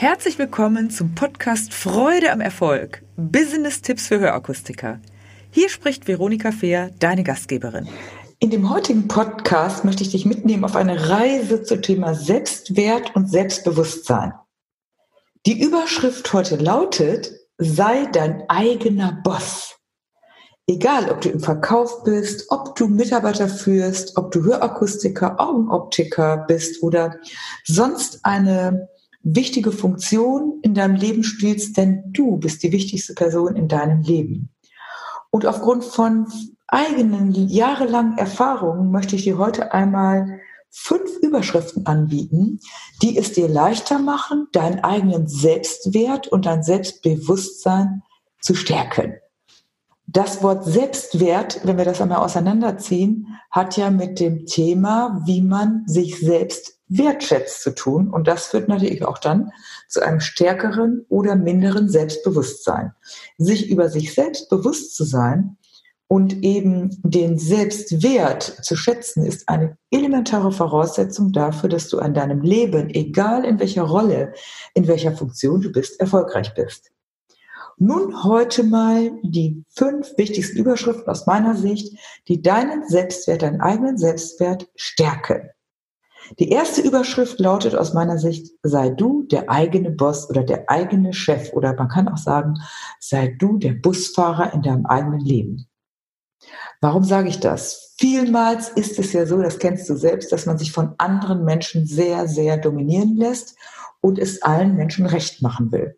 Herzlich willkommen zum Podcast Freude am Erfolg. Business-Tipps für Hörakustiker. Hier spricht Veronika Fehr, deine Gastgeberin. In dem heutigen Podcast möchte ich dich mitnehmen auf eine Reise zum Thema Selbstwert und Selbstbewusstsein. Die Überschrift heute lautet, sei dein eigener Boss. Egal, ob du im Verkauf bist, ob du Mitarbeiter führst, ob du Hörakustiker, Augenoptiker bist oder sonst eine wichtige Funktion in deinem Leben spielst, denn du bist die wichtigste Person in deinem Leben. Und aufgrund von eigenen jahrelangen Erfahrungen möchte ich dir heute einmal fünf Überschriften anbieten, die es dir leichter machen, deinen eigenen Selbstwert und dein Selbstbewusstsein zu stärken. Das Wort Selbstwert, wenn wir das einmal auseinanderziehen, hat ja mit dem Thema, wie man sich selbst wertschätzt zu tun. Und das führt natürlich auch dann zu einem stärkeren oder minderen Selbstbewusstsein. Sich über sich selbst bewusst zu sein und eben den Selbstwert zu schätzen, ist eine elementare Voraussetzung dafür, dass du an deinem Leben, egal in welcher Rolle, in welcher Funktion du bist, erfolgreich bist. Nun heute mal die fünf wichtigsten Überschriften aus meiner Sicht, die deinen Selbstwert, deinen eigenen Selbstwert stärken. Die erste Überschrift lautet aus meiner Sicht, sei du der eigene Boss oder der eigene Chef oder man kann auch sagen, sei du der Busfahrer in deinem eigenen Leben. Warum sage ich das? Vielmals ist es ja so, das kennst du selbst, dass man sich von anderen Menschen sehr, sehr dominieren lässt und es allen Menschen recht machen will.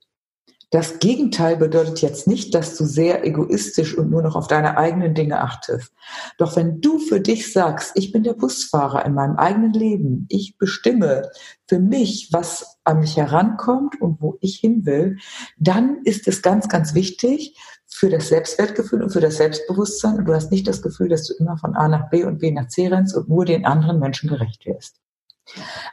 Das Gegenteil bedeutet jetzt nicht, dass du sehr egoistisch und nur noch auf deine eigenen Dinge achtest. Doch wenn du für dich sagst, ich bin der Busfahrer in meinem eigenen Leben, ich bestimme für mich, was an mich herankommt und wo ich hin will, dann ist es ganz, ganz wichtig für das Selbstwertgefühl und für das Selbstbewusstsein. Und du hast nicht das Gefühl, dass du immer von A nach B und B nach C rennst und nur den anderen Menschen gerecht wirst.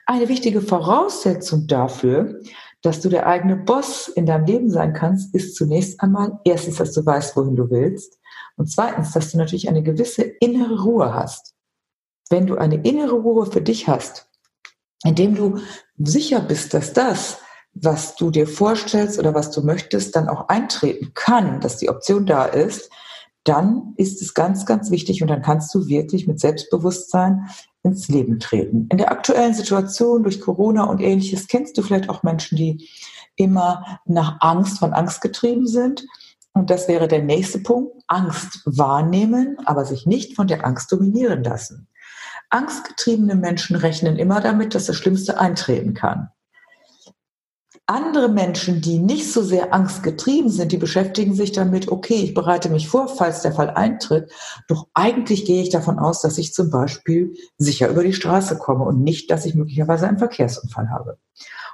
Eine wichtige Voraussetzung dafür, dass du der eigene Boss in deinem Leben sein kannst, ist zunächst einmal erstens, dass du weißt, wohin du willst und zweitens, dass du natürlich eine gewisse innere Ruhe hast. Wenn du eine innere Ruhe für dich hast, indem du sicher bist, dass das, was du dir vorstellst oder was du möchtest, dann auch eintreten kann, dass die Option da ist, dann ist es ganz, ganz wichtig und dann kannst du wirklich mit Selbstbewusstsein ins Leben treten. In der aktuellen Situation durch Corona und ähnliches kennst du vielleicht auch Menschen, die immer nach Angst, von Angst getrieben sind. Und das wäre der nächste Punkt. Angst wahrnehmen, aber sich nicht von der Angst dominieren lassen. Angstgetriebene Menschen rechnen immer damit, dass das Schlimmste eintreten kann. Andere Menschen, die nicht so sehr angstgetrieben sind, die beschäftigen sich damit, okay, ich bereite mich vor, falls der Fall eintritt. Doch eigentlich gehe ich davon aus, dass ich zum Beispiel sicher über die Straße komme und nicht, dass ich möglicherweise einen Verkehrsunfall habe.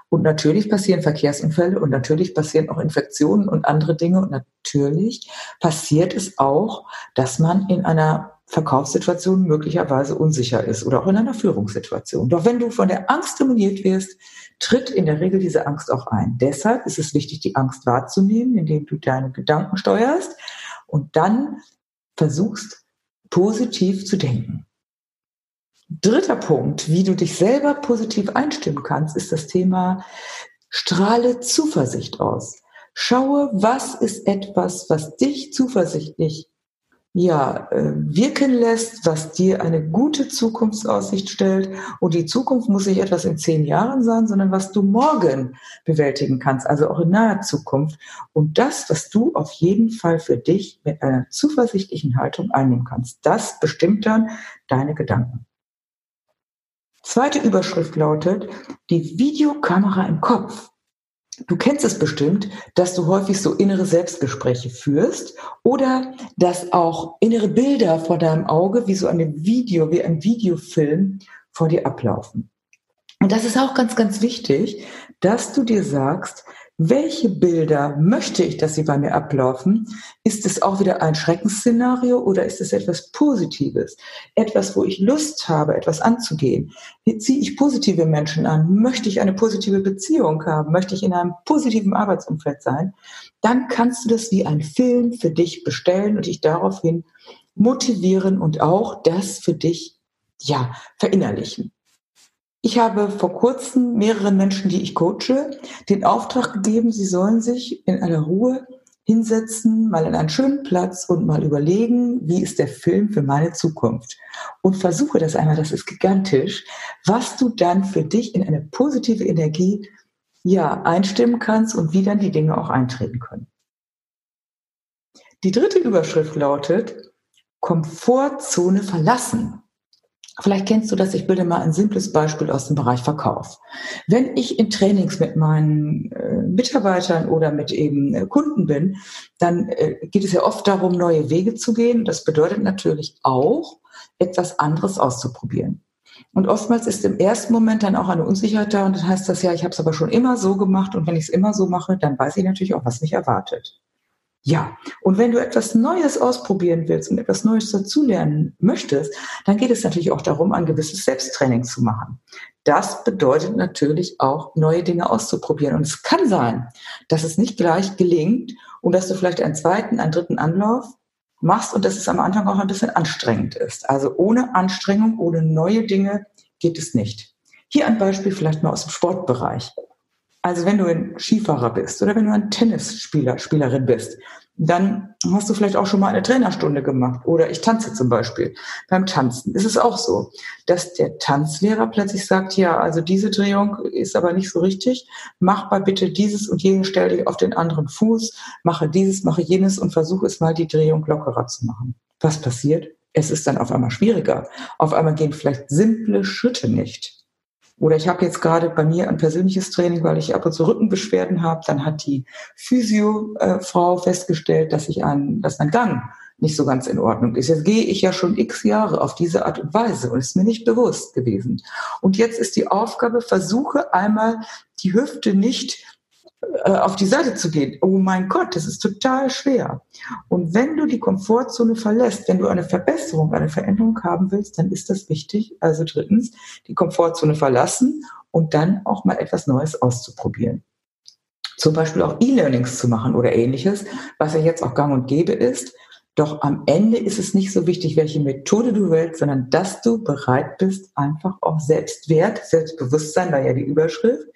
Und natürlich passieren Verkehrsunfälle und natürlich passieren auch Infektionen und andere Dinge. Und natürlich passiert es auch, dass man in einer Verkaufssituation möglicherweise unsicher ist oder auch in einer Führungssituation. Doch wenn du von der Angst dominiert wirst, tritt in der Regel diese Angst auch ein. Deshalb ist es wichtig, die Angst wahrzunehmen, indem du deine Gedanken steuerst und dann versuchst, positiv zu denken. Dritter Punkt, wie du dich selber positiv einstimmen kannst, ist das Thema strahle Zuversicht aus. Schaue, was ist etwas, was dich zuversichtlich ja, äh, wirken lässt, was dir eine gute Zukunftsaussicht stellt. Und die Zukunft muss nicht etwas in zehn Jahren sein, sondern was du morgen bewältigen kannst, also auch in naher Zukunft. Und das, was du auf jeden Fall für dich mit einer zuversichtlichen Haltung einnehmen kannst, das bestimmt dann deine Gedanken. Zweite Überschrift lautet, die Videokamera im Kopf. Du kennst es bestimmt, dass du häufig so innere Selbstgespräche führst oder dass auch innere Bilder vor deinem Auge wie so ein Video, wie ein Videofilm vor dir ablaufen. Und das ist auch ganz, ganz wichtig, dass du dir sagst, welche Bilder möchte ich, dass sie bei mir ablaufen? Ist es auch wieder ein Schreckensszenario oder ist es etwas Positives? Etwas, wo ich Lust habe, etwas anzugehen? Ziehe ich positive Menschen an? Möchte ich eine positive Beziehung haben? Möchte ich in einem positiven Arbeitsumfeld sein? Dann kannst du das wie ein Film für dich bestellen und dich daraufhin motivieren und auch das für dich, ja, verinnerlichen. Ich habe vor kurzem mehreren Menschen, die ich coache, den Auftrag gegeben, sie sollen sich in aller Ruhe hinsetzen, mal in einen schönen Platz und mal überlegen, wie ist der Film für meine Zukunft. Und versuche das einmal, das ist gigantisch, was du dann für dich in eine positive Energie ja, einstimmen kannst und wie dann die Dinge auch eintreten können. Die dritte Überschrift lautet Komfortzone verlassen. Vielleicht kennst du das, ich bilde mal ein simples Beispiel aus dem Bereich Verkauf. Wenn ich in Trainings mit meinen äh, Mitarbeitern oder mit eben äh, Kunden bin, dann äh, geht es ja oft darum, neue Wege zu gehen. Das bedeutet natürlich auch, etwas anderes auszuprobieren. Und oftmals ist im ersten Moment dann auch eine Unsicherheit da und dann heißt das ja, ich habe es aber schon immer so gemacht und wenn ich es immer so mache, dann weiß ich natürlich auch, was mich erwartet. Ja, und wenn du etwas Neues ausprobieren willst und etwas Neues dazulernen möchtest, dann geht es natürlich auch darum, ein gewisses Selbsttraining zu machen. Das bedeutet natürlich auch, neue Dinge auszuprobieren. Und es kann sein, dass es nicht gleich gelingt und dass du vielleicht einen zweiten, einen dritten Anlauf machst und dass es am Anfang auch ein bisschen anstrengend ist. Also ohne Anstrengung, ohne neue Dinge geht es nicht. Hier ein Beispiel vielleicht mal aus dem Sportbereich. Also wenn du ein Skifahrer bist oder wenn du ein Tennisspieler, Spielerin bist, dann hast du vielleicht auch schon mal eine Trainerstunde gemacht. Oder ich tanze zum Beispiel. Beim Tanzen ist es auch so, dass der Tanzlehrer plötzlich sagt, ja, also diese Drehung ist aber nicht so richtig. Mach mal bitte dieses und jenes, stell dich auf den anderen Fuß, mache dieses, mache jenes und versuche es mal die Drehung lockerer zu machen. Was passiert? Es ist dann auf einmal schwieriger. Auf einmal gehen vielleicht simple Schritte nicht. Oder ich habe jetzt gerade bei mir ein persönliches Training, weil ich ab und zu Rückenbeschwerden habe. Dann hat die Physio-Frau festgestellt, dass ich ein, dass mein Gang nicht so ganz in Ordnung ist. Jetzt gehe ich ja schon x Jahre auf diese Art und Weise und ist mir nicht bewusst gewesen. Und jetzt ist die Aufgabe, versuche einmal die Hüfte nicht äh, auf die Seite zu gehen. Oh mein Gott, das ist total schwer. Und wenn du die Komfortzone verlässt, wenn du eine Verbesserung, eine Veränderung haben willst, dann ist das wichtig. Also drittens, die Komfortzone verlassen und dann auch mal etwas Neues auszuprobieren. Zum Beispiel auch E-Learnings zu machen oder ähnliches, was ja jetzt auch gang und gäbe ist. Doch am Ende ist es nicht so wichtig, welche Methode du wählst, sondern dass du bereit bist, einfach auch Selbstwert, Selbstbewusstsein war ja die Überschrift,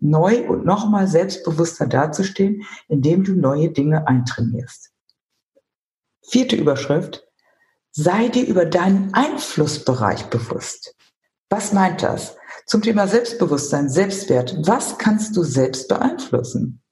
neu und nochmal selbstbewusster dazustehen, indem du neue Dinge eintrainierst. Vierte Überschrift. Sei dir über deinen Einflussbereich bewusst. Was meint das? Zum Thema Selbstbewusstsein, Selbstwert. Was kannst du selbst beeinflussen?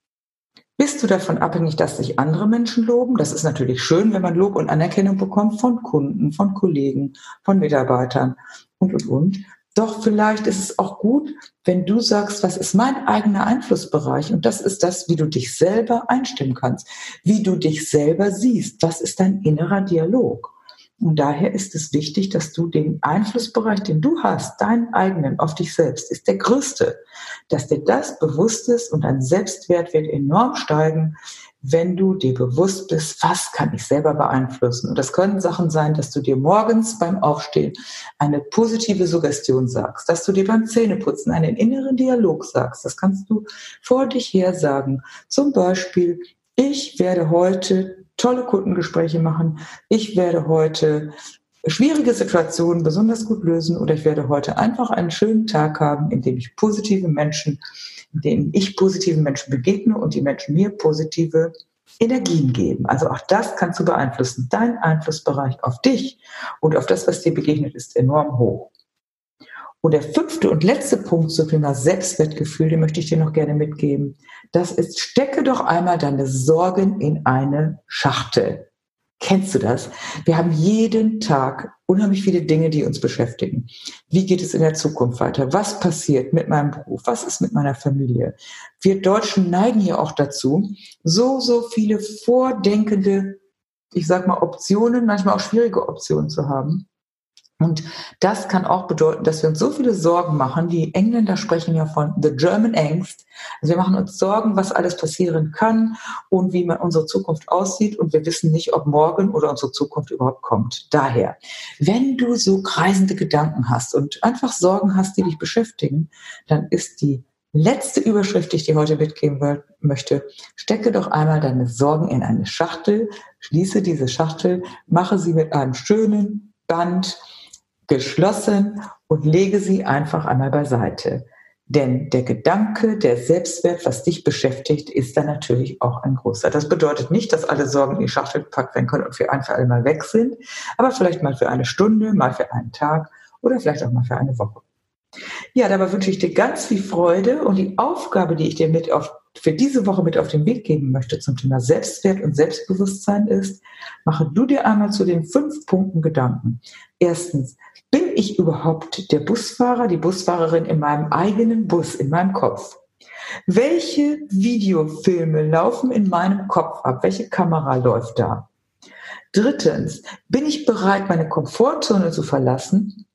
Bist du davon abhängig, dass sich andere Menschen loben? Das ist natürlich schön, wenn man Lob und Anerkennung bekommt von Kunden, von Kollegen, von Mitarbeitern und, und, und. Doch vielleicht ist es auch gut, wenn du sagst, was ist mein eigener Einflussbereich? Und das ist das, wie du dich selber einstimmen kannst, wie du dich selber siehst. Was ist dein innerer Dialog? Und daher ist es wichtig, dass du den Einflussbereich, den du hast, deinen eigenen auf dich selbst, ist der größte, dass dir das bewusst ist und dein Selbstwert wird enorm steigen, wenn du dir bewusst bist, was kann ich selber beeinflussen. Und das können Sachen sein, dass du dir morgens beim Aufstehen eine positive Suggestion sagst, dass du dir beim Zähneputzen einen inneren Dialog sagst. Das kannst du vor dich her sagen. Zum Beispiel, ich werde heute tolle Kundengespräche machen. Ich werde heute schwierige Situationen besonders gut lösen oder ich werde heute einfach einen schönen Tag haben, in dem ich positive Menschen denen ich positiven Menschen begegne und die Menschen mir positive Energien geben. Also auch das kannst du beeinflussen. Dein Einflussbereich auf dich und auf das, was dir begegnet, ist enorm hoch. Und der fünfte und letzte Punkt zum Thema Selbstwertgefühl, den möchte ich dir noch gerne mitgeben. Das ist, stecke doch einmal deine Sorgen in eine Schachtel. Kennst du das? Wir haben jeden Tag unheimlich viele Dinge, die uns beschäftigen. Wie geht es in der Zukunft weiter? Was passiert mit meinem Beruf? Was ist mit meiner Familie? Wir Deutschen neigen hier auch dazu, so, so viele vordenkende, ich sag mal, Optionen, manchmal auch schwierige Optionen zu haben. Und das kann auch bedeuten, dass wir uns so viele Sorgen machen. Die Engländer sprechen ja von the German Angst. Also wir machen uns Sorgen, was alles passieren kann und wie man unsere Zukunft aussieht. Und wir wissen nicht, ob morgen oder unsere Zukunft überhaupt kommt. Daher, wenn du so kreisende Gedanken hast und einfach Sorgen hast, die dich beschäftigen, dann ist die letzte Überschrift, die ich dir heute mitgeben möchte, stecke doch einmal deine Sorgen in eine Schachtel, schließe diese Schachtel, mache sie mit einem schönen Band, geschlossen und lege sie einfach einmal beiseite. Denn der Gedanke, der Selbstwert, was dich beschäftigt, ist dann natürlich auch ein großer. Das bedeutet nicht, dass alle Sorgen in die Schachtel gepackt werden können und für ein für alle mal weg sind, aber vielleicht mal für eine Stunde, mal für einen Tag oder vielleicht auch mal für eine Woche. Ja, dabei wünsche ich dir ganz viel Freude und die Aufgabe, die ich dir mit auf, für diese Woche mit auf den Weg geben möchte zum Thema Selbstwert und Selbstbewusstsein ist, mache du dir einmal zu den fünf Punkten Gedanken. Erstens, bin ich überhaupt der Busfahrer, die Busfahrerin in meinem eigenen Bus, in meinem Kopf? Welche Videofilme laufen in meinem Kopf ab? Welche Kamera läuft da? Drittens, bin ich bereit, meine Komfortzone zu verlassen?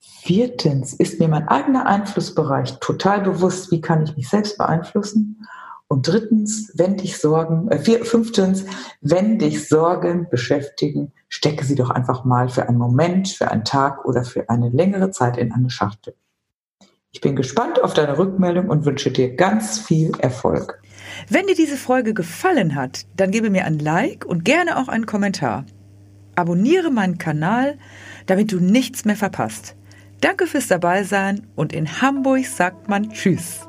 Viertens, ist mir mein eigener Einflussbereich total bewusst, wie kann ich mich selbst beeinflussen? Und drittens, wenn dich Sorgen, äh, vier, fünftens, wenn dich Sorgen beschäftigen, stecke sie doch einfach mal für einen Moment, für einen Tag oder für eine längere Zeit in eine Schachtel. Ich bin gespannt auf deine Rückmeldung und wünsche dir ganz viel Erfolg. Wenn dir diese Folge gefallen hat, dann gebe mir ein Like und gerne auch einen Kommentar. Abonniere meinen Kanal, damit du nichts mehr verpasst. Danke fürs Dabeisein und in Hamburg sagt man Tschüss.